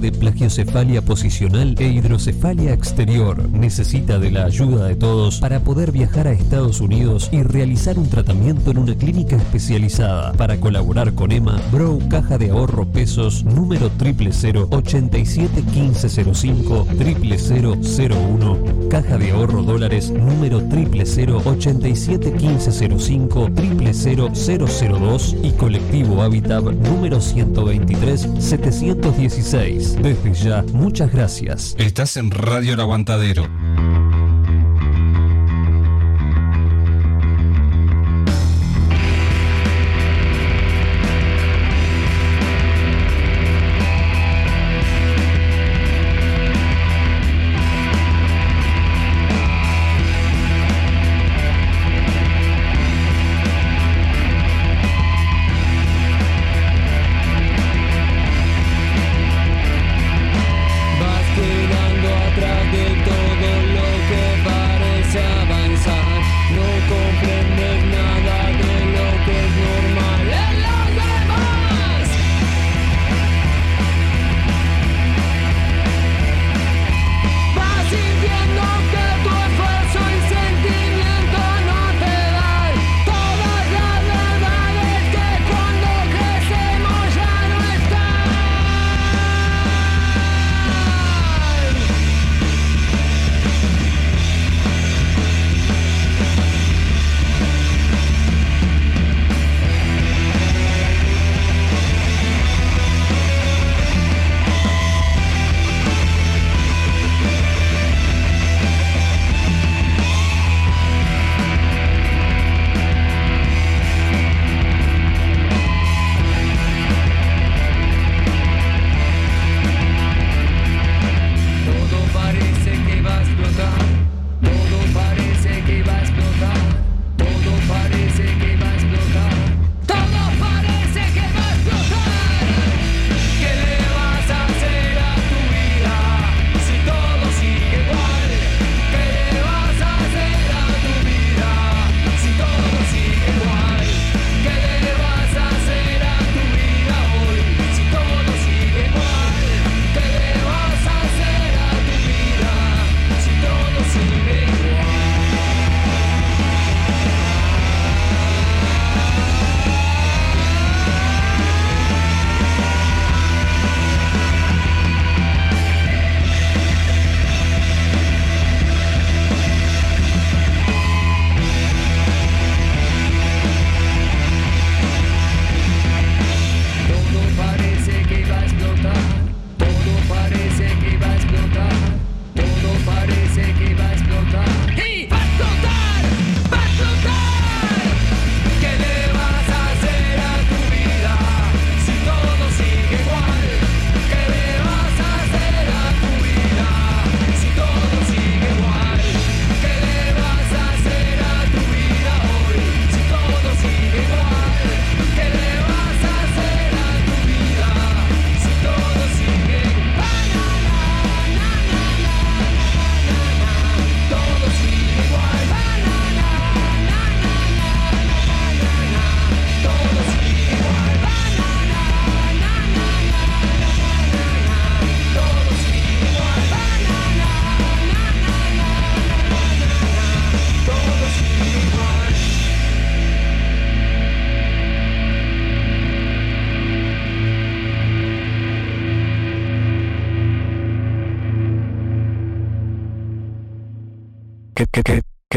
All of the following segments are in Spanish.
de plagiocefalia posicional e hidrocefalia exterior. Necesita de la ayuda de todos para poder viajar a Estados Unidos y realizar un tratamiento en una clínica especializada. Para colaborar con Emma, Bro Caja de Ahorro Pesos número 000 87 1505 0001 Caja de Ahorro Dólares número 000 87 1505 00002 y Colectivo Habitat número 123 716. Desde ya, muchas gracias. Estás en Radio El Aguantadero.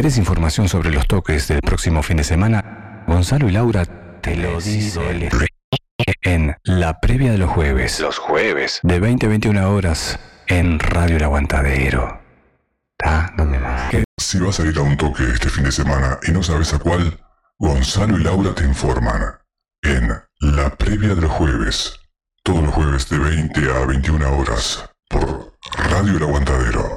¿Querés información sobre los toques del próximo fin de semana? Gonzalo y Laura te lo digo en la previa de los jueves. Los jueves. De 20 a 21 horas en Radio El Aguantadero. ¿Tá? ¿Dónde más? Si vas a ir a un toque este fin de semana y no sabes a cuál, Gonzalo y Laura te informan en la previa de los jueves. Todos los jueves de 20 a 21 horas por Radio El Aguantadero.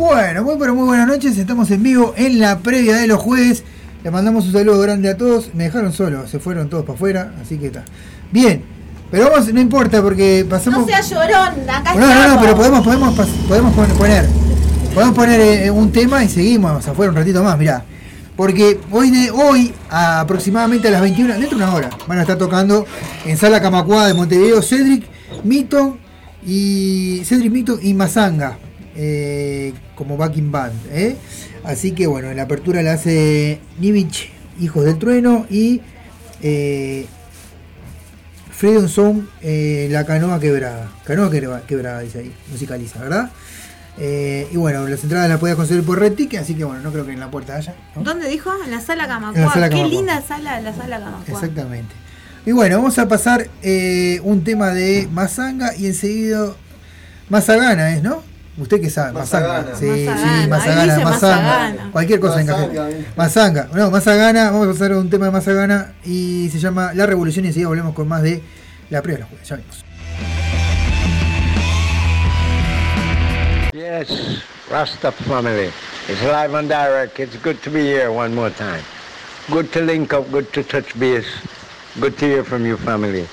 Bueno, muy pero muy buenas noches. Estamos en vivo en la previa de los jueves. Le mandamos un saludo grande a todos. Me dejaron solo, se fueron todos para afuera, así que está. Bien, pero vamos, no importa porque pasamos. No seas llorón, acá No, no, no, pero podemos, podemos, podemos pon- poner, podemos poner eh, un tema y seguimos afuera un ratito más, mirá. Porque hoy, de- hoy a aproximadamente a las 21, dentro de una hora, van a estar tocando en Sala Camacuá de Montevideo Cedric, Mito y Cedric Mito y Mazanga eh, como backing band. ¿eh? Así que bueno, la apertura la hace Nivich, Hijos del Trueno y eh, Freedom Song, eh, La Canoa Quebrada. Canoa Quebra- Quebrada, dice ahí, musicaliza, ¿verdad? Eh, y bueno, las entradas las podías conseguir por Red Ticket, así que bueno, no creo que en la puerta haya. ¿no? ¿Dónde dijo? En la sala Camacua. En la sala Qué linda sala, la sala Camacua. Exactamente. Y bueno, vamos a pasar eh, un tema de Mazanga y enseguida Mazagana es, ¿no? Usted que sabe, Mazanga. Sí, Mazagana, sí, Mazagana, Mazanga. Cualquier cosa Mazanga, encaje. ¿viste? Mazanga. No, Mazagana, vamos a pasar a un tema de Mazagana y se llama La Revolución y enseguida volvemos con más de la prueba de los jueves. Ya venimos. Yes, Rasta family. It's live and direct. It's good to be here one more time. Good to link up, good to touch base. Good to hear from you, family.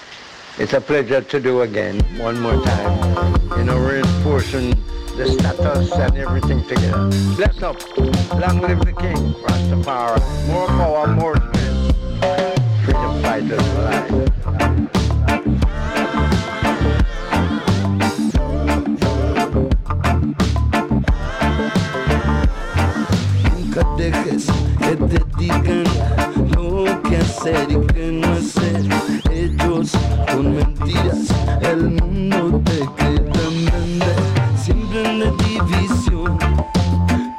It's a pleasure to do again, one more time. You know, reinforcing the status and everything together. Bless up. Long live the king, Rastafari. More power, more strength. Freedom fighters. Nunca dejes que te digan lo que hacer y qué no hacer. Ellos con mentiras el mundo te quieran vender. Siempre en la división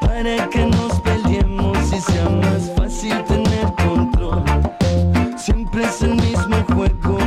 para que nos peleemos y sea más fácil tener control. Siempre es el mismo juego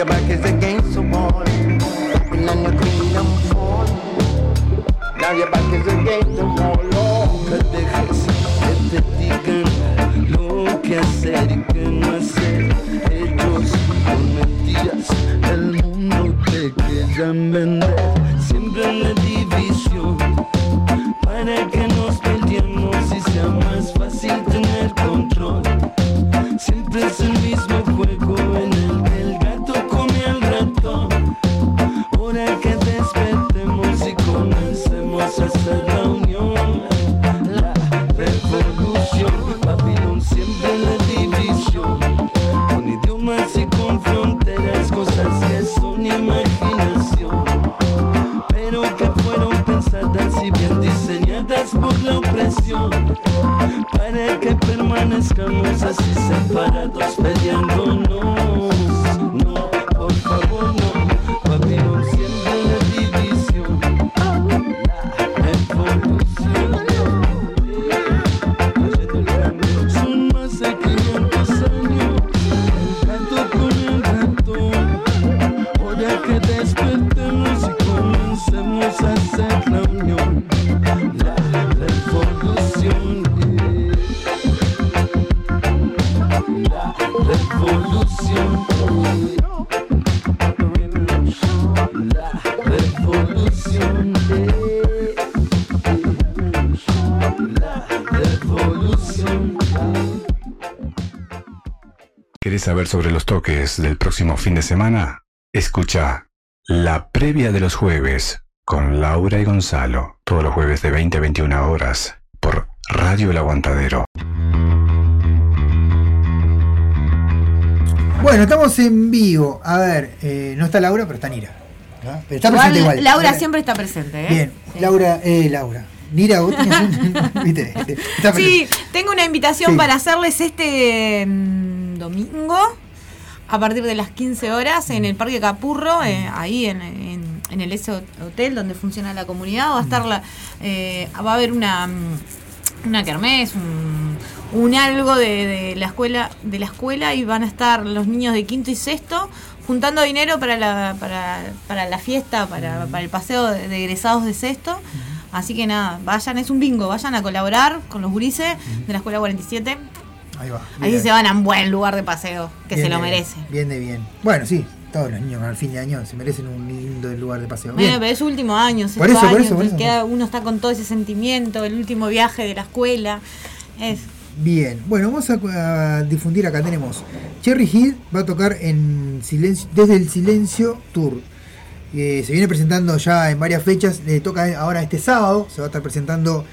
your back is ¿Querés saber sobre los toques del próximo fin de semana? Escucha la previa de los jueves con Laura y Gonzalo. Todos los jueves de 20 a 21 horas por Radio El Aguantadero. Bueno, estamos en vivo. A ver, eh, no está Laura, pero está Nira. ¿no? Pero está Igual, presente igual. Laura siempre está presente, ¿eh? Bien, Sí. Laura, eh, Laura. Nira, vos tenés Sí, tengo una invitación Sí. para hacerles este mm, domingo a partir de las 15 horas en el Parque Capurro, eh, ahí en, en- en el S Hotel donde funciona la comunidad. Va a estar la, eh, va a haber una mm, una kermés, un, un algo de, de la escuela de la escuela y van a estar los niños de quinto y sexto juntando dinero para la para, para la fiesta, para, para el paseo de, de egresados de sexto. Así que nada, vayan, es un bingo, vayan a colaborar con los gurises de la escuela 47. Ahí va. Ahí se van a un buen lugar de paseo, que Bien se lo de merece. Bien de bien. Bueno, sí, todos los niños al fin de año se merecen un lindo lugar de paseo. Bueno, Bien. pero es último año, Por eso, por año, eso, por eso. queda- uno está con todo ese sentimiento, el último viaje de la escuela. Es, Bien, bueno, vamos a, a difundir acá. Tenemos Cherry Hill va a tocar en silencio, desde el Silencio Tour. Eh, se viene presentando ya en varias fechas. Le toca ahora este sábado. Se va a estar presentando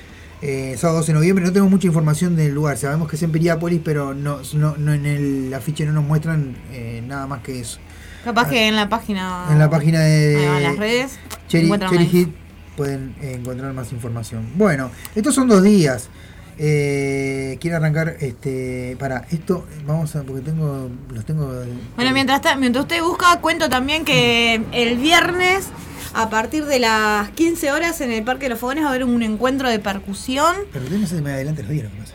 eh, sábado 12 de noviembre. No tenemos mucha información del lugar. Sabemos que es en Piriápolis, pero no, no, no en el afiche no nos muestran eh, nada más que eso. capaz que en la página. En la página de en las redes. Cherry, Cherry. Hit pueden encontrar más información. Bueno, estos son dos días. Eh, quiero arrancar este para esto vamos a porque tengo los tengo Bueno, mientras, ta- mientras usted busca, cuento también que el viernes, a partir de las 15 horas, en el Parque de los Fogones va a haber un encuentro de percusión. pero usted no se me adelante los días lo que pasa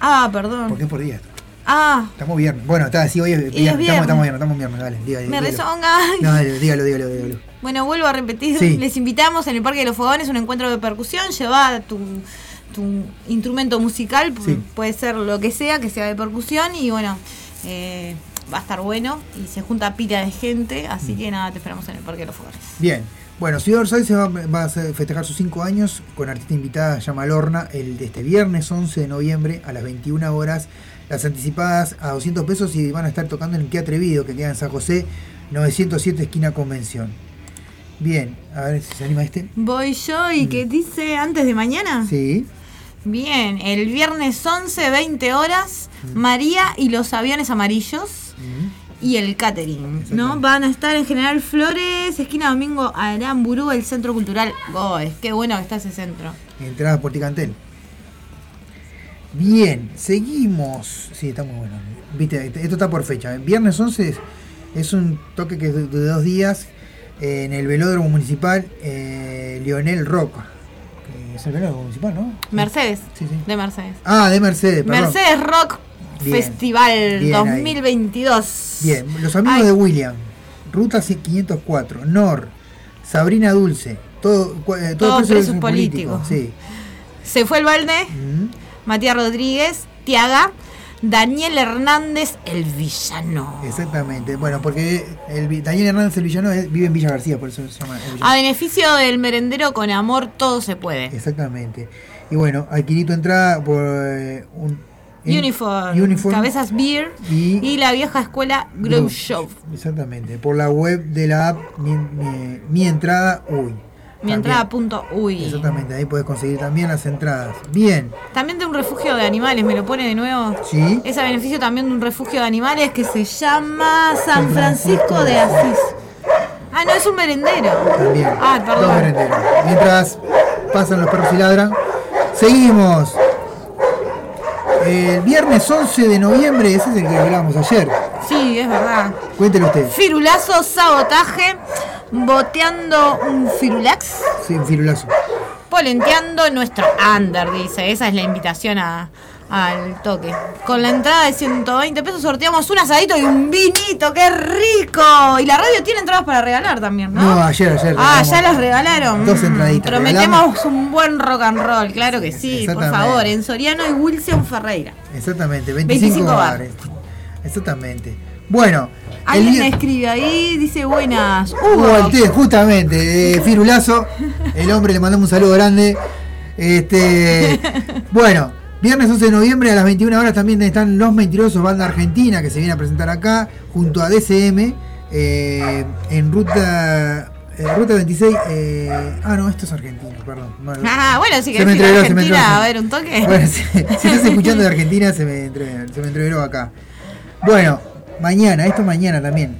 Ah, perdón. porque es por día. Ah, estamos viernes bueno está así hoy es viernes, es Estamos, viernes. estamos viernes estamos viernes dale diga, me dígalo. rezonga. no dale, dígalo dígalo dígalo Bueno, vuelvo a repetir, Sí. les invitamos en el Parque de los Fogones, un encuentro de percusión, lleva tu, tu instrumento musical, Sí. puede ser lo que sea, que sea de percusión, y bueno, eh, va a estar bueno, y se junta pila de gente, Mm. así que nada, te esperamos en el Parque de los Fogones. Bien, bueno, Ciudad Orsay se va, va a festejar sus 5 años con artista invitada llama Lorna el de este viernes 11 de noviembre a las 21 horas. Las anticipadas a 200 pesos y van a estar tocando en el Qué Atrevido que queda en San José 907 esquina Convención. Bien, a ver si se anima este. Voy yo y que dice antes de mañana. Mm. Sí, Bien, el viernes 11, 20 horas, María y los aviones amarillos Mm. y el catering, ¿no? Van a estar en General Flores, esquina Domingo Aramburú, el Centro Cultural Goes. Qué bueno que está ese centro. entrada por Ticantel. Bien, seguimos. Sí, está muy bueno. Viste, esto está por fecha. Viernes 11 es, un toque que es de, de dos días eh, en el velódromo municipal eh, Lionel Roca. Que Es el velódromo municipal, ¿no? Mercedes, Sí, sí. de Mercedes. Ah, de Mercedes, perdón. Mercedes Rock Bien, Festival bien ahí. 2022. Bien, los amigos Ay, de William, Ruta 504, Nor, Sabrina Dulce, todo, eh, todo Todos preso presos políticos. Sí. Se fue el balde. Matías Rodríguez, Tiaga, Daniel Hernández, el villano. Exactamente. Bueno, porque el, Daniel Hernández el villano es- vive en Villa García, por eso se llama el. A beneficio del merendero con amor todo se puede. Exactamente. Y bueno, adquirí tu entrada por eh, un Uniform, Uniform Cabezas Beer y, y la vieja escuela Groove Shop. Exactamente. Por la web de la app Mi, Mi- Mi entrada uy. Mi entrada punto uy. Exactamente, ahí puedes conseguir también las entradas. Bien, También de un refugio de animales, me lo pone de nuevo. sí. Es a beneficio también de un refugio de animales que se llama San Francisco de Asís. Ah, no, es un merendero. También. Ah, Dos perdón. merenderos. Mientras pasan los perros y ladran. Seguimos. El viernes 11 de noviembre, ese es el que hablábamos ayer. Sí, es verdad. Cuéntelo usted. Firulazo, sabotaje, boteando un firulax, Sí, un firulazo. polenteando nuestro under, dice. Esa es la invitación a- al toque. Con la entrada de 120 pesos sorteamos un asadito y un vinito, ¡qué rico! Y la radio tiene entradas para regalar también, ¿no? No, ayer, ayer. Ah, ya las regalaron. Dos entraditas. Prometemos Regalamos- un buen rock and roll, claro que sí, por favor, en Soriano y Wilson Ferreira. Exactamente, 25, 25 bar. bares. Exactamente. Bueno, Alguien me escribe ahí, dice buenas. Hugo Hugo, Altés, justamente, eh, Firulazo. El hombre le mandamos un saludo grande. Este, bueno, Viernes 11 de noviembre a las 21 horas también están Los Mentirosos, banda argentina, que se viene a presentar acá, junto a DCM, eh, en ruta eh, ruta 26. eh, ah, no, esto es argentino, perdón. No, Ah, bueno, si querés ir a entreveró, Argentina entreveró. a ver un toque. Bueno, si, si estás escuchando de Argentina, se me, entre- se me entreveró acá. Bueno, mañana, esto mañana también.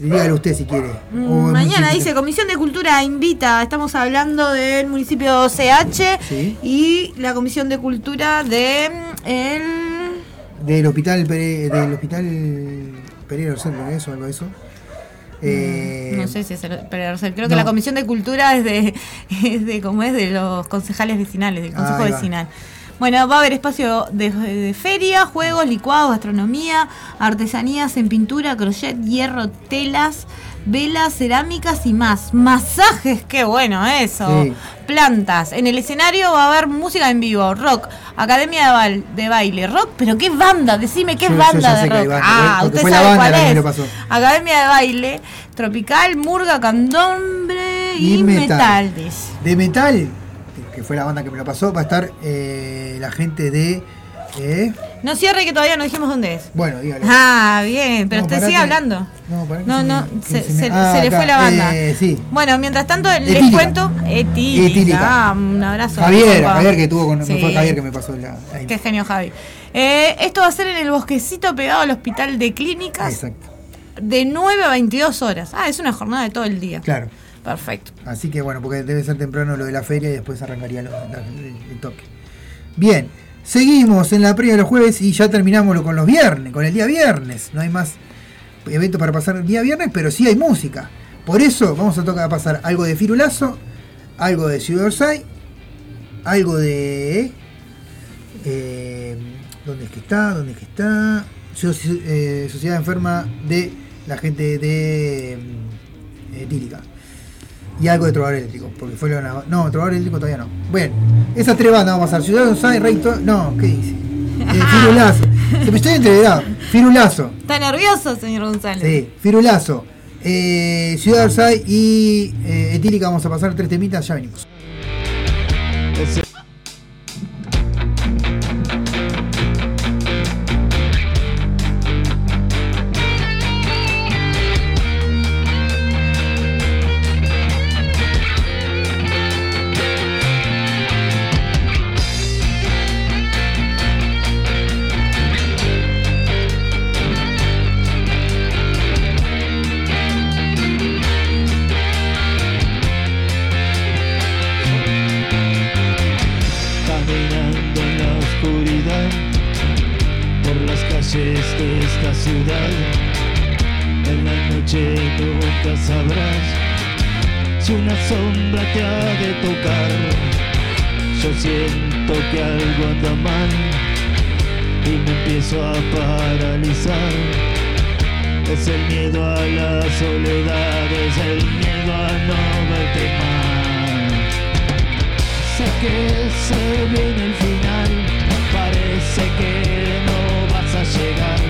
Dígale usted si quiere. Mm, Mañana dice Comisión de Cultura invita, estamos hablando del municipio CH Sí. y la Comisión de Cultura de mm, el Del hospital Pere- del hospital Pereira Centro, ¿no es eso? Algo de eso. Eh, no sé si es el o sea, creo no. que la Comisión de Cultura es de, es de como es de los concejales vecinales, del Consejo va. Bueno, va a haber espacio de, de feria, juegos, licuados, gastronomía, artesanías en pintura, crochet, hierro, telas, velas, cerámicas y más. Masajes, qué bueno eso. Sí. Plantas. En el escenario va a haber música en vivo, rock, academia de, bal- de baile, rock, pero qué banda, decime qué Yo- banda de rock. banda, ah, usted sabe banda cuál es. pasó. Academia de baile, tropical, murga, candombre y, Y metal. de metal, fue la banda que me lo pasó, va a estar eh, la gente de. eh, No cierre que todavía no dijimos dónde es. bueno, dígale. Ah, bien, pero No, usted sigue hablando. No, que No, se no, se, se ah, se le fue la banda. eh, sí. Bueno, mientras tanto les Etílica. cuento. Etílica. Etílica. Ah, un abrazo. Javier. Javier que tuvo con. Sí. Fue Javier que me pasó la. ahí. Qué genio, Javi. Eh, esto va a ser en el bosquecito pegado al hospital de clínicas Exacto, de 9 a 22 horas. Ah, es una jornada de todo el día. claro. Perfecto. Así que bueno, porque debe ser temprano lo de la feria y después arrancaría el, toque. Bien, seguimos en la previa de los jueves y ya terminamos con los viernes, con el día viernes. No hay más evento para pasar el día viernes, pero sí hay música. Por eso vamos a tocar a pasar algo de Firulazo, algo de Ciudad algo de. eh, ¿Dónde es que está? ¿Dónde es que está? Eh, Sociedad Enferma de la gente de mm, eh, Tílica. Y algo de Trovador Eléctrico, porque fue la No, Trovador Eléctrico todavía no. Bueno, esas tres bandas vamos a pasar. Ciudad Orsay, Rey To- No, ¿qué dice? Eh, Firulazo. Se me estoy entreverado. Firulazo. ¿Está nervioso, señor González? Sí, Firulazo. Eh, Ciudad Orsay y eh, Etílica vamos a pasar tres temitas, ya venimos. Soledad, es el miedo a no verte más. Sé que se viene el final, parece que no vas a llegar,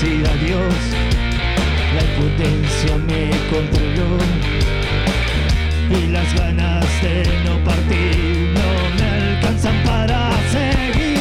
decir adiós, la impotencia me controló y las ganas de no partir no me alcanzan para seguir.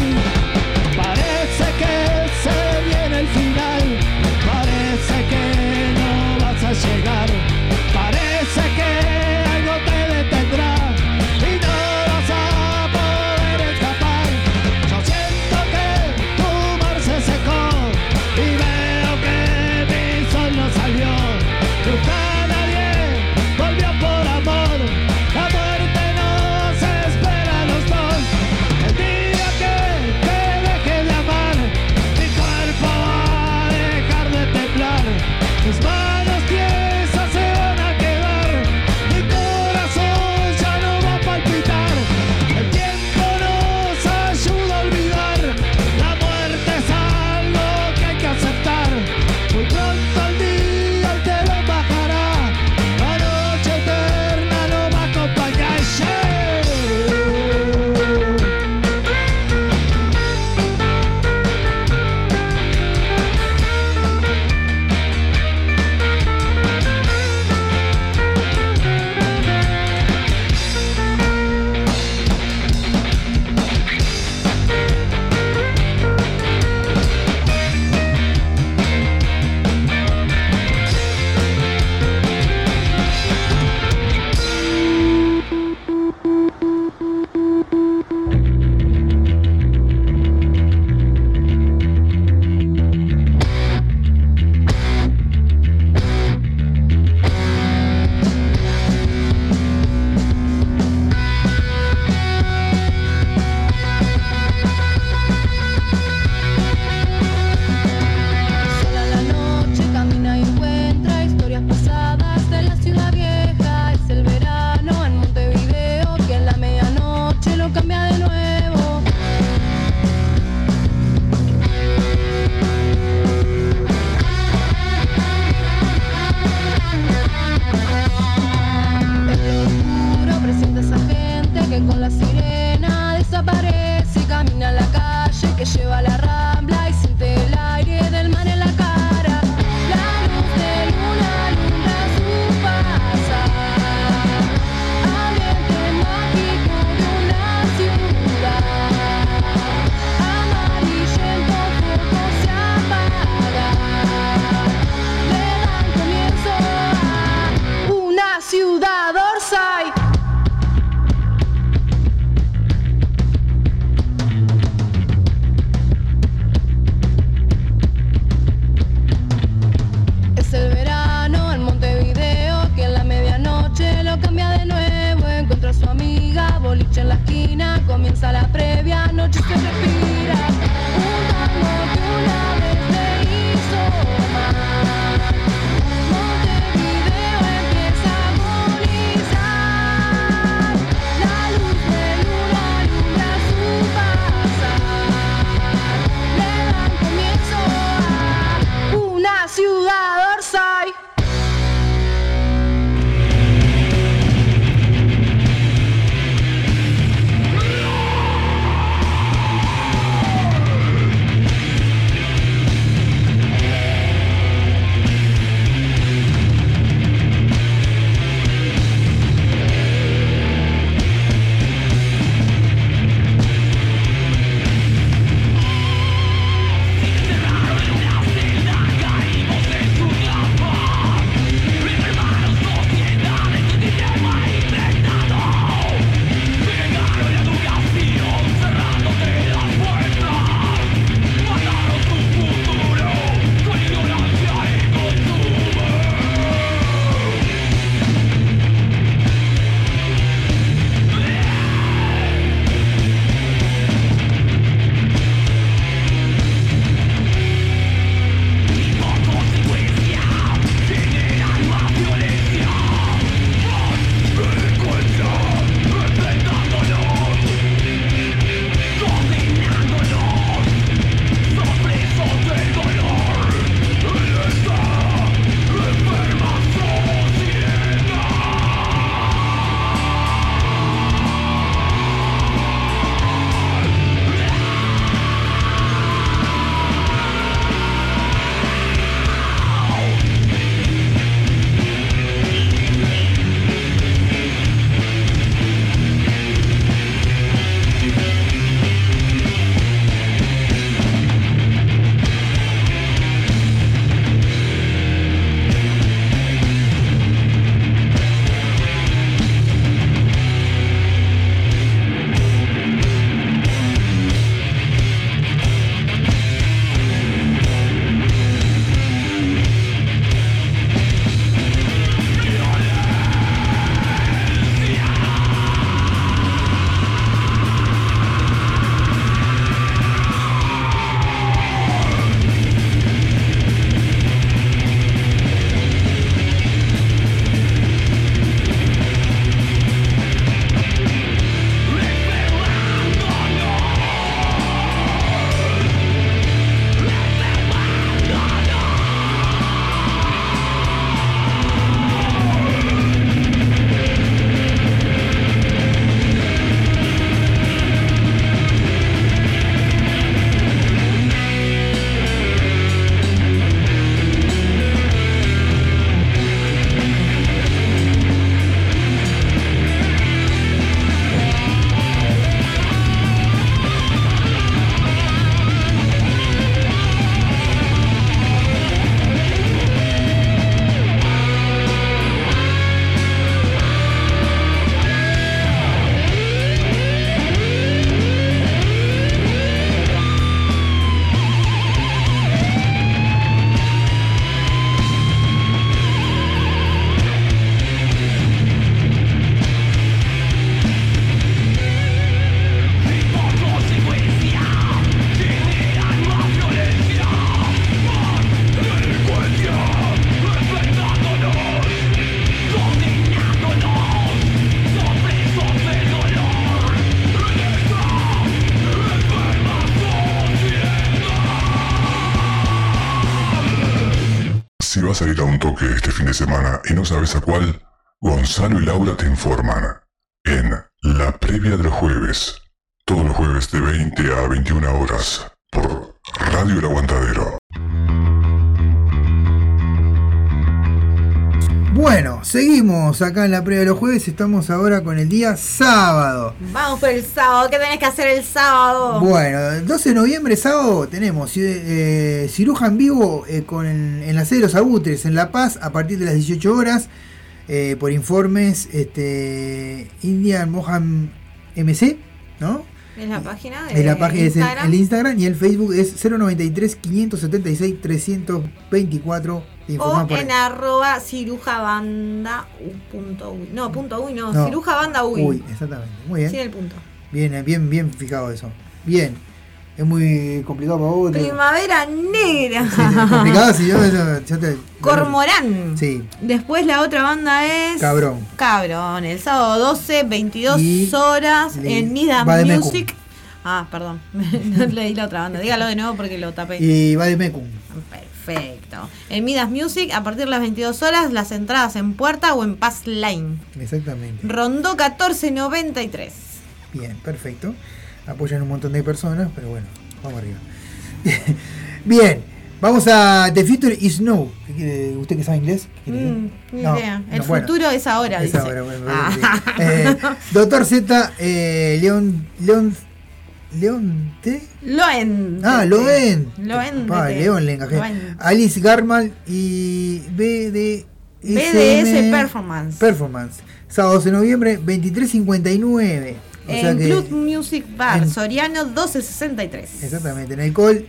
Vas a un toque este fin de semana y no sabes a cuál, Gonzalo y Laura te informan en la previa de los jueves, todos los jueves de 20 a 21 horas por Radio El Aguantadero. Bueno, seguimos acá en la previa de los jueves. Estamos ahora con el día sábado. Vamos por el sábado. ¿Qué tenés que hacer el sábado? Bueno, el 12 de noviembre, sábado, tenemos eh, ciruja en vivo eh, con el- en la sede de los Abutres en La Paz a partir de las 18 horas. eh, por informes, este, Indian Mohan MC, ¿no? Es la página de Es la página, es el- Instagram. el Instagram y el Facebook es 093 576 324. O en ahí. arroba cirujabanda punto uy. No, punto uy, no, No. cirujabanda uy. Uy, exactamente. Muy bien. Sin el punto. Bien, bien, bien fijado eso. Bien. Es muy complicado para vos. Primavera negra. Sí, es complicado si yo, yo- yo te. Cormorán. Sí, Después la otra banda es. cabrón. Cabrón. El sábado 12, 22 Y horas en Mecum. Music. Ah, perdón. no leí la otra banda. Dígalo de nuevo porque lo tapé. Y va de Mecum. Perfecto. En Midas Music, a partir de las 22 horas, las entradas en puerta o en Pass Line. Exactamente. Rondó 1493. Bien, perfecto. Apoyan un montón de personas, pero bueno, vamos arriba. Bien, vamos a The Future is Now. ¿Usted que sabe inglés? ¿Qué quiere Mm, ni No, idea. El no, bueno. futuro es ahora, Es dice. ahora, bueno, Ah. Eh, Doctor Z, eh, León, León, León T. Loen. Ah, Loen. Loen. Pa, León le encajé. Alice Garmal y BD. BDS Performance. Performance. Sábado 12 de noviembre, 23.59. O sea en que- Club Music Bar, en- Soriano 1263. Exactamente, en el call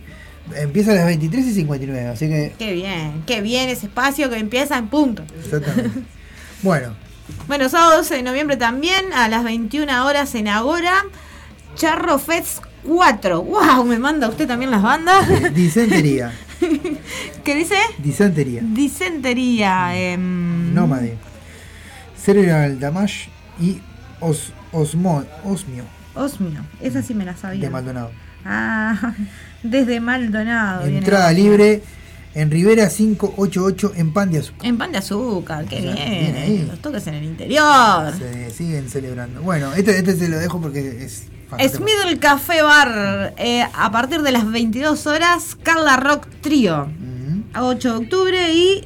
empieza a las 23 y 59, así que. Qué bien, qué bien ese espacio que empieza en punto. Exactamente. bueno, Bueno, sábado 12 de noviembre también, a las 21 horas en Agora, Charro Fest 4. ¡Wow! Me manda usted también las bandas. disentería. ¿Qué dice? Disentería. Disentería. em, Nómade. Cerebral Damage y os, Osmo, Osmio Osmio, esa sí me la sabía. de Maldonado. Ah, desde Maldonado. Entrada libre en Rivera 588 en Pan de Azúcar. En pan de azúcar, qué bien. bien. Los toques en el interior. Se siguen celebrando. Bueno, este, este se lo dejo porque es. Smithel Café Bar, eh, a partir de las 22 horas, Carla Rock Trio. Ujú. A 8 de octubre y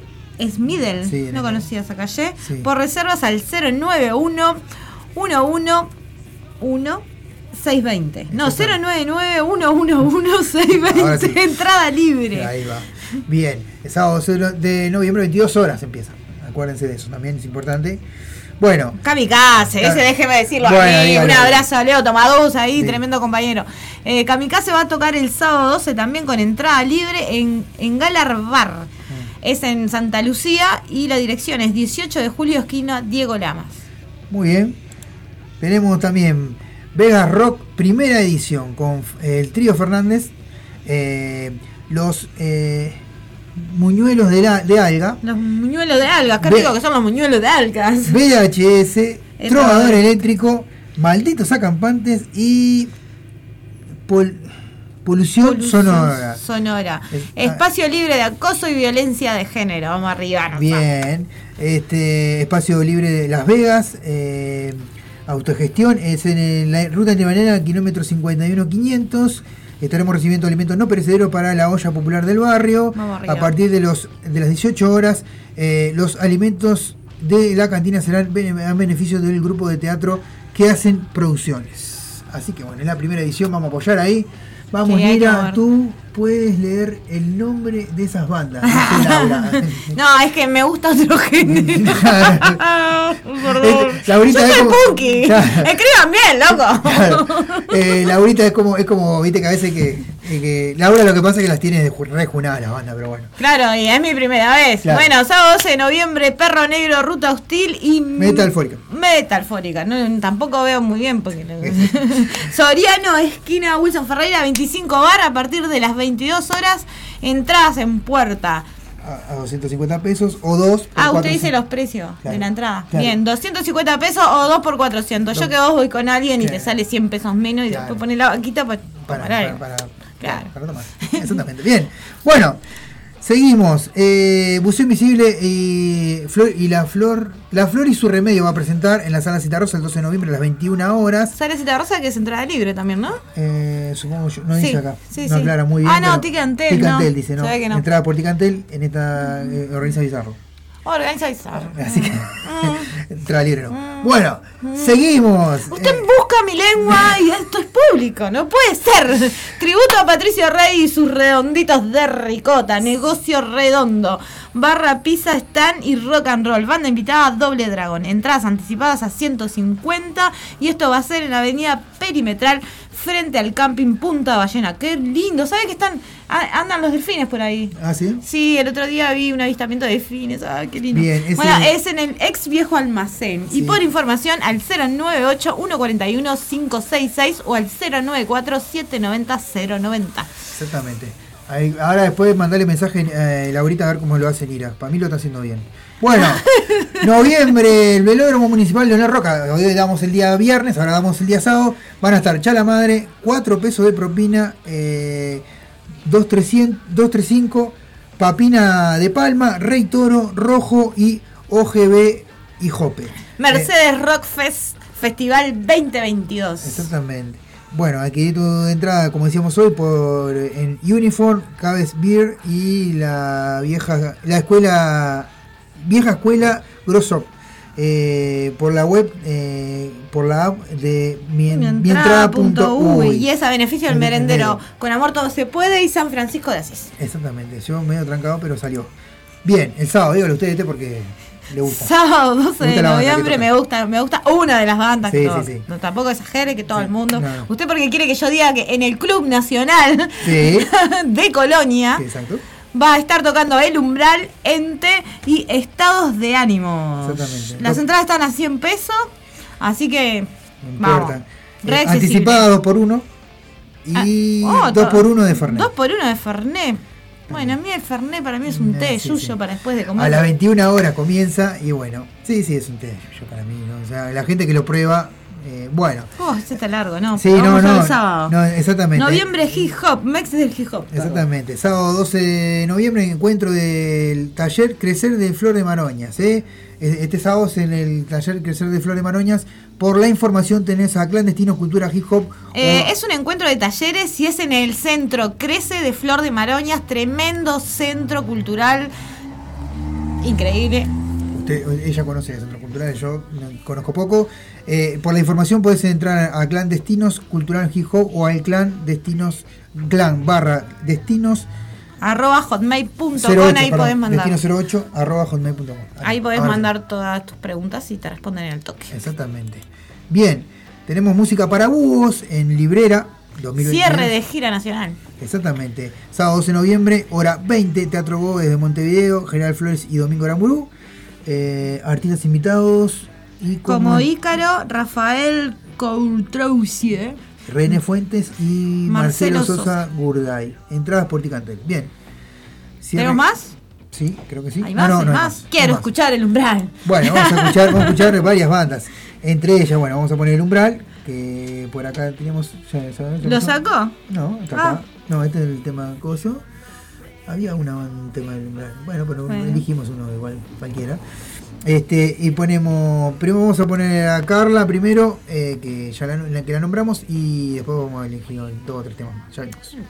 Smithel, Sí, no conocía esa calle. Sí. Por reservas al 091 111 620. No, 099 111 620. Ahora sí. Entrada libre. Ahí va. Bien, el sábado 0 de noviembre, 22 horas empieza. Acuérdense de eso, también es importante. Bueno, Kamikaze, ese déjeme decirlo Bueno. Un abrazo a Leo Tomadous ahí, Sí. tremendo compañero. Eh, Kamikaze va a tocar el sábado 12 también con entrada libre en, en Galar Bar. Mm. Es en Santa Lucía y la dirección es 18 de julio, esquina Diego Lamas. muy bien. Tenemos también Vegas Rock, primera edición, con el trío Fernández, eh, los eh, muñuelos de, la, de alga, Los muñuelos de algas, qué rico que son los muñuelos de algas. VHS, Trovador Eléctrico, Malditos Acampantes y pol- Polución, Polución Sonora. Sonora. Es- Espacio libre de acoso y violencia de género. Vamos arriba. Bien, este espacio libre de Las Vegas, eh, autogestión, es en el- la ruta interbanera kilómetro 51-500. Estaremos recibiendo alimentos no perecederos para la olla popular del barrio. Vamos. A partir de, los, de las 18 horas, eh, los alimentos de la cantina serán a beneficio del grupo de teatro que hacen producciones. Así que bueno, en la primera edición vamos a apoyar ahí. Vamos, ver. tú puedes leer el nombre de esas bandas. No, es que me gusta otro género. Perdón. Laurita Yo es soy como- punky. Claro. Escriban bien, loco. Claro. Eh, Laurita es como, es como, viste que a veces que, eh, que Laura lo que pasa es que las tiene rejunadas las bandas, pero bueno. Claro, y es mi primera vez. Claro. Bueno, sábado 12 de noviembre, Perro Negro, Ruta Hostil y... Metalfórica. Metalfórica. No, tampoco veo muy bien porque... Soriano, esquina Wilson Ferreira, 25 bar, a partir de las 22 horas, entradas en puerta. A, a 250 pesos o dos. por Ah, usted 400. dice los precios Claro, de la entrada. claro. Bien, 250 pesos o 2 por 400. Yo que vos voy con alguien y te sale 100 pesos menos y después pones la vaquita para, Para, parar. para, para, Claro. para tomar. Exactamente. Bien. Bueno, Seguimos. Eh, Buceo Invisible y, Flor, y la Flor. La Flor y su remedio va a presentar en la sala Cita Rosa el 12 de noviembre a las 21 horas. Sale Cita Rosa que es entrada libre también, ¿no? Eh, supongo yo. No Sí, dice acá. sí, no sí. aclara muy bien. Ah, no, Ticantel, Ticantel no. dice, ¿no? Que no. Entrada por Ticantel en esta eh, organiza Bizarro. Organiza Bizarro. Así que. Mm. entrada libre no. Bueno, seguimos. Usted Eh, busca mi lengua y esto es público, no puede ser. Tributo a Patricio Rey y sus redonditos de ricota, negocio redondo, barra pizza stand y rock and roll. Banda invitada Doble Dragón, entradas anticipadas a 150 y esto va a ser en la avenida perimetral frente al camping Punta Ballena. Qué lindo, ¿sabe que están a- andan los delfines por ahí? Ah, sí. Sí, el otro día vi un avistamiento de delfines. Ay, qué lindo. Bien, ese- bueno, es en el ex viejo almacén. Y por información al 098-141-566 o al 094-790-090. Exactamente. Ahí- ahora después mandarle mensaje a Laurita a ver cómo lo hace Nira. Para mí lo está haciendo bien. Bueno, noviembre, el velódromo municipal Leonel Roca. Hoy damos el día viernes, ahora damos el día sábado. Van a estar Chala Madre, 4 pesos de propina, eh, 2.300 235, Papina de Palma, Rey Toro, Rojo y OGB y Jope. Mercedes Rock Fest Festival 2022. Exactamente. Bueno, aquí tu entrada, como decíamos hoy, por en Uniform, Cabez Beer y la vieja la escuela vieja escuela Grosop. Eh, por la web, eh, por la app de mien- Mientrada.uy y es a beneficio del El merendero. merendero. Con amor todo se puede y San Francisco de Asís. Exactamente, yo medio trancado, pero salió. Bien, el sábado, dígalo usted este porque le gusta. Sábado 12 Me de noviembre me gusta, me gusta una de las bandas Sí, que sí, sí. No, tampoco exagere que todo el mundo. no, no. Usted porque quiere que yo diga que en el Club Nacional de Colonia Sí, exacto. Va a estar tocando El Umbral, Ente y Estados de Ánimo. Exactamente. Las entradas están a 100 pesos, así que No vamos. Eh, anticipada 2 por 1 y Ah, oh, 2 por 1 de Fernet. Dos por uno de Fernet. Bueno, a mí el Fernet para mí es un Eh, té sí, suyo sí. para después de comer. A las 21 horas comienza y bueno, sí, sí, es un té yo para mí, ¿no? O sea, la gente que lo prueba, eh, bueno. Oh, este está largo, ¿no? Sí, Pero no, vamos no, al sábado. no, exactamente. Noviembre hip hop, Mex del hip hop. Exactamente, sábado 12 de noviembre encuentro del taller Crecer de Flor de Maroñas. ¿eh? Este sábado es en el taller Crecer de Flor de Maroñas. Por la información tenés a Clandestino Cultura Hip Hop. Eh, o- es un encuentro de talleres y es en el centro Crece de Flor de Maroñas, tremendo centro cultural. Increíble. Usted, ella conoce el Centro Cultural, yo no- conozco poco. Eh, por la información puedes entrar a Clan Destinos Cultural Hip Hop o al Clan Destinos, Clan barra Destinos Arroba hotmail.com, 08, ahí perdón, podés mandar. Destino 08 arroba hotmail.com. Ahí podés Ahora sí. mandar todas tus preguntas y te responden en el toque. Exactamente. Bien, tenemos música para búhos en Librera 2022. Cierre de gira nacional. Exactamente. Sábado 12 de noviembre, hora 20, Teatro Go desde Montevideo, General Flores y Domingo Aramburú. Eh, artistas invitados como, Ícaro, Rafael Coutrousier. René Fuentes y Marcelo, Marcelo Sosa, Gurday. Entradas por Ticantel. Bien. Cierre- ¿Tenemos más? Sí, creo que sí. ¿Hay más? no, ¿Hay no más? más. Quiero más. escuchar el umbral. Bueno, vamos a escuchar, vamos a escuchar varias bandas. Entre ellas, bueno, vamos a poner el umbral, que por acá ya ¿Lo sacó? No, está Ah. No, este es el tema coso. Había una, un tema del umbral. Bueno, pero Bueno. elegimos uno igual, cualquiera. Este, y ponemos. Primero vamos a poner a Carla primero, eh, que ya la, que la nombramos, y después vamos a elegir dos o tres temas más. Ya nosotros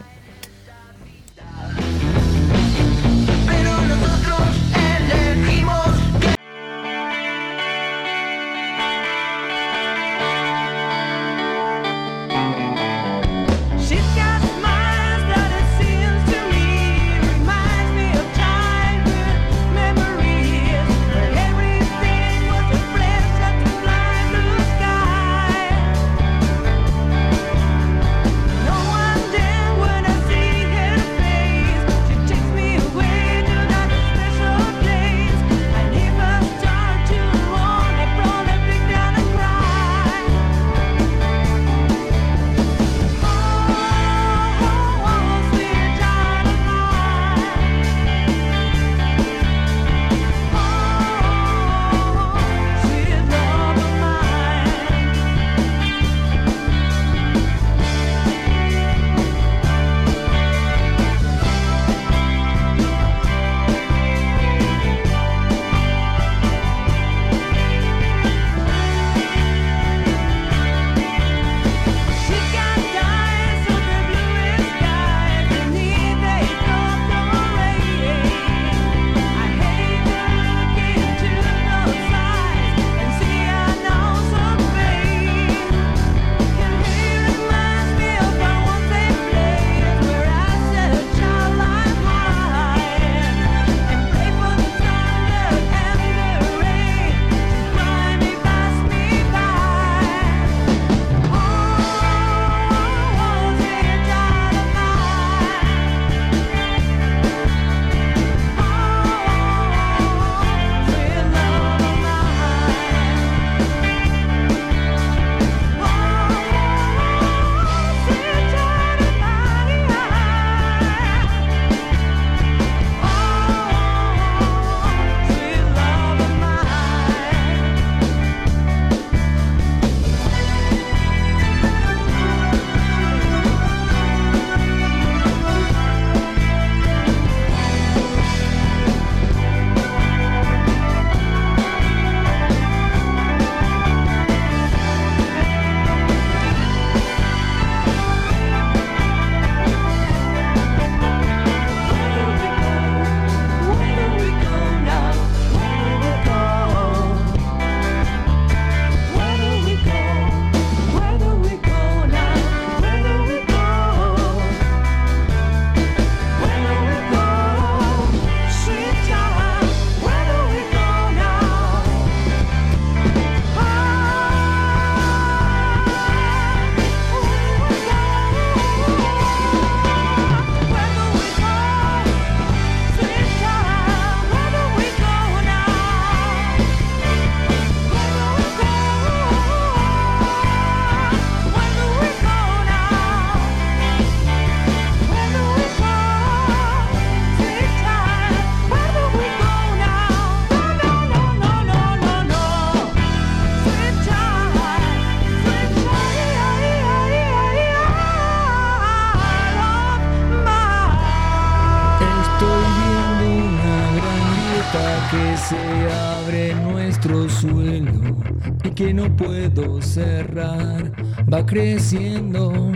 creciendo.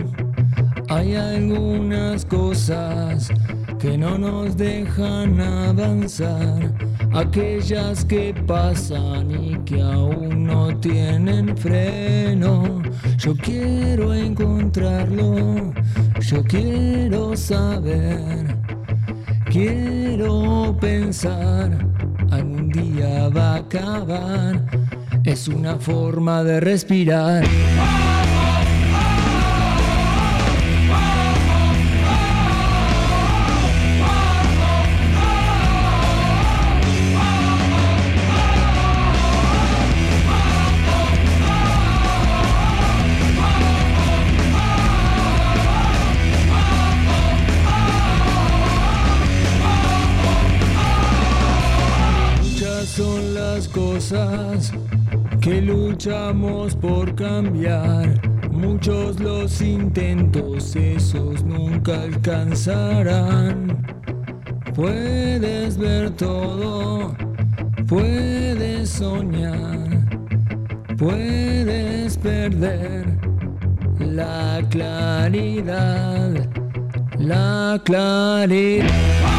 Hay algunas cosas que no nos dejan avanzar, aquellas que pasan y que aún no tienen freno. Yo quiero encontrarlo, yo quiero saber, quiero pensar, algún día va a acabar, es una forma de respirar. Por cambiar. Muchos los intentos, esos nunca alcanzarán. Puedes ver todo, puedes soñar, puedes perder la claridad, la claridad.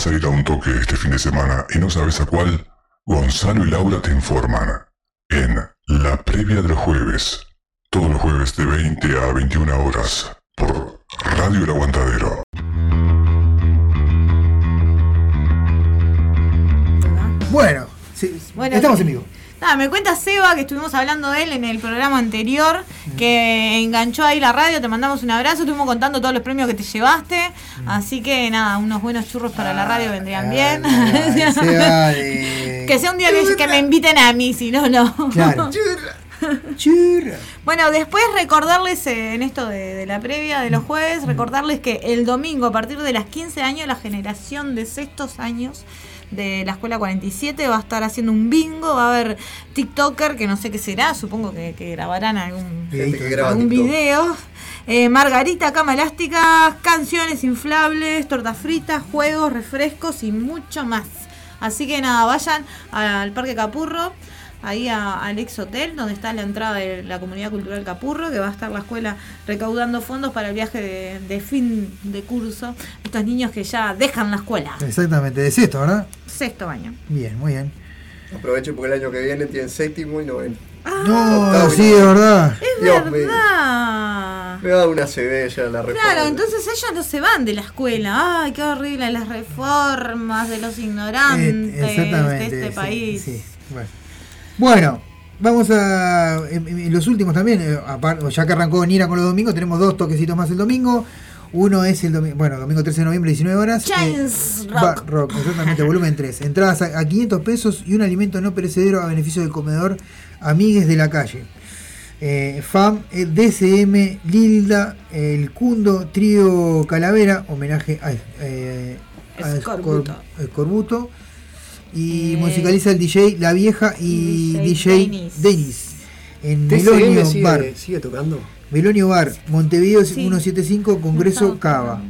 Vas a ir a un toque este fin de semana y no sabes a cuál, Gonzalo y Laura te informan. En La Previa de los Jueves. Todos los jueves de 20 a 21 horas. Por Radio El Aguantadero. Bueno, sí, Bueno, estamos sí. en vivo. Nada, me cuenta Seba, que estuvimos hablando de él en el programa anterior, que enganchó ahí la radio, te mandamos un abrazo, estuvimos contando todos los premios que te llevaste, así que nada, unos buenos churros para la radio vendrían bien. Seba que sea un día que, que me inviten a mí, si no, no. Claro. Churra. Bueno, después recordarles eh, en esto de, de la previa de los jueves, recordarles que el domingo a partir de las 15 años la generación de sextos años de la escuela 47 va a estar haciendo un bingo, va a haber TikToker que no sé qué será, supongo que, que grabarán algún, Gente que graba algún video. Eh, Margarita, cama elástica, canciones inflables, tortas fritas, juegos, refrescos y mucho más. Así que nada, vayan al Parque Capurro, ahí a- al ex hotel, donde está la entrada de la comunidad cultural Capurro, que va a estar la escuela recaudando fondos para el viaje de, de fin de curso. Estos niños que ya dejan la escuela. Exactamente, de sexto, ¿verdad? Sexto año. Bien, muy bien. Aprovechen porque el año que viene tienen séptimo y noveno. No, Octavo y sí, de verdad. Dios mío. ¿Verdad? Me da una ya la reforma. Claro, entonces ellos no se van de la escuela. Ay, qué horrible las reformas de los ignorantes Eh, de este sí, país. sí, bueno. Bueno, vamos a. Los últimos también, eh, ya que arrancó Nira con los domingos, tenemos dos toquecitos más el domingo. Uno es el domingo, bueno, domingo 13 de noviembre, 19 horas. Chains eh, Rock. Bar Rock, exactamente, volumen 3. Entradas a, a 500 pesos y un alimento no perecedero a beneficio del comedor Amigues de la Calle. Eh, FAM, DCM, Lilda, El Cundo, Trío Calavera, homenaje a, eh, a Escorbuto. Escor- Escorbuto. Y Eh, musicaliza el DJ La Vieja y DJ DJ Denis. En Melonio sigue, Bar. sigue tocando. Melonio Bar, Montevideo Sí. 175, Congreso No, Cava.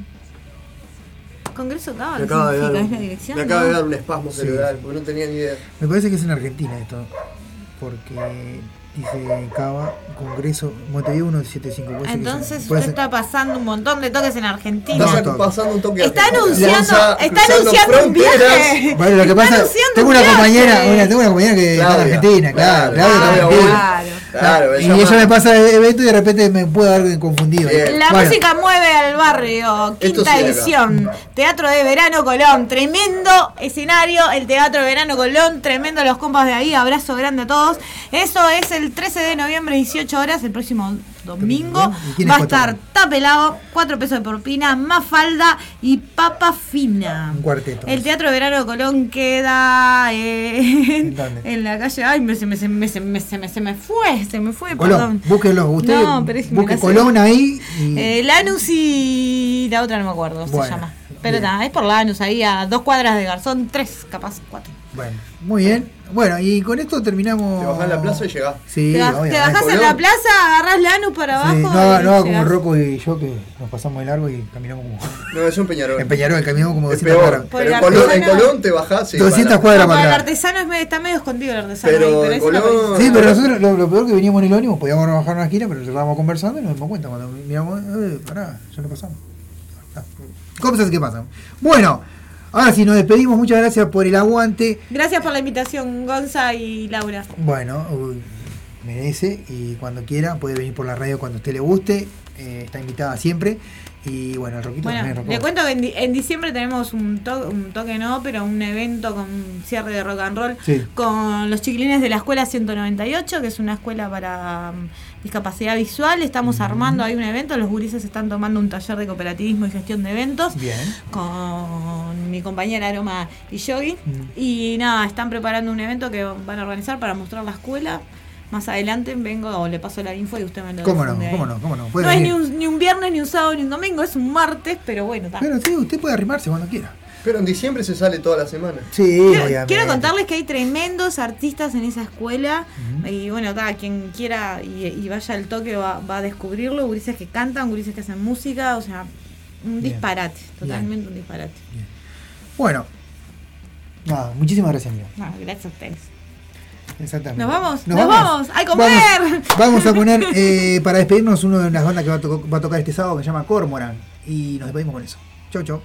Congreso Cava, Me ¿qué acaba, de significa? dar, ¿Es la dirección? me acaba ¿no? de dar un espasmo Sí. cerebral porque no tenía ni idea. Me parece que es en Argentina esto. Porque dice Cava, Congreso, Montevideo 175. puede ser que Entonces usted está pasando un montón de toques en Argentina. Está pasando un toque Está anunciando, Lanza- está anunciando un viaje. Bueno, lo que Está pasa tengo un una compañera, una, tengo una compañera que está en Argentina, claro, claro, y va- me pasa el evento y de repente me puede dar confundido. Bien. La Bueno, música mueve al barrio, quinta sí acá. edición, Teatro de Verano Colón, tremendo escenario, el Teatro de Verano Colón, tremendo los compas de ahí, abrazo grande a todos. Eso es el 13 de noviembre, 18 horas, el próximo domingo. ¿Y quién Va a es estar tapelado, 4 pesos de propina, más falda y papa fina. Un cuarteto. El Teatro de Verano Colón queda eh, ¿En en la calle. Ay, me, se, me, se, me, se, me, se me- se me fue, se me fue, Colón, perdón. búsquenlo, usted No, pero es busque. Colón ahí y Eh, Lanús y la otra no me acuerdo, Bueno, se llama. Pero nada, es por Lanús, ahí a dos cuadras de Garzón, tres, capaz, cuatro. Bueno, muy bien. Bueno, y con esto terminamos. Te bajás en la plaza y llegás. Sí, te, baj- te bajás en la plaza, agarrás Lanús para abajo. Sí, no, y no como. Rocco y yo que nos pasamos de largo y caminamos como. No, es un Peñarol. En Peñarol caminamos como Es 200 peor. cuadras. Pero en el Colón, en artesano- Colón te bajás. y 200 para- cuadras para el atrás. artesano es medio- está medio escondido el artesano. Pero ahí, Colón-. Sí, pero nosotros lo, lo peor que veníamos en el ónibus, podíamos bajar una esquina, pero nos estábamos conversando y nos dimos cuenta cuando miramos, eh, pará, ya lo pasamos. Ah, Cosas que pasan. Bueno, ahora sí nos despedimos, muchas gracias por el aguante. Gracias por la invitación, Gonza y Laura. Bueno, merece y cuando quiera puede venir por la radio cuando a usted le guste, eh, está invitada siempre. Y bueno, el Roquito Bueno, también, le cuento que en, di- en diciembre tenemos un, to- un toque no, pero un evento con cierre de rock and roll Sí. con los chiquilines de la escuela 198, que es una escuela para discapacidad visual. Estamos armando ahí un evento, los gurises están tomando un taller de cooperativismo y gestión de eventos Bien. con mi compañera Aroma y Yogi. Y nada, están preparando un evento que van a organizar para mostrar la escuela. Más adelante vengo o le paso la info y usted me lo ¿Cómo no? ¿Cómo no? ¿Cómo no? No es ni un, ni un viernes, ni un sábado, ni un domingo, es un martes, pero bueno, está. Pero sí, usted puede arrimarse cuando quiera. Pero en diciembre se sale toda la semana. Sí, Quiero, quiero contarles que hay tremendos artistas en esa escuela y bueno, cada quien quiera y, y vaya al toque va, va a descubrirlo, gurises que cantan, gurises que hacen música, o sea, un Bien. disparate, totalmente un disparate. Bueno, nada, muchísimas gracias, amigo. No, gracias a ustedes. Exactamente. Nos vamos, nos vamos, ¡a comer! Vamos, vamos a poner eh, para despedirnos una de las bandas que va a, to- va a tocar este sábado que se llama Cormoran. Y nos despedimos con eso. Chau, chau.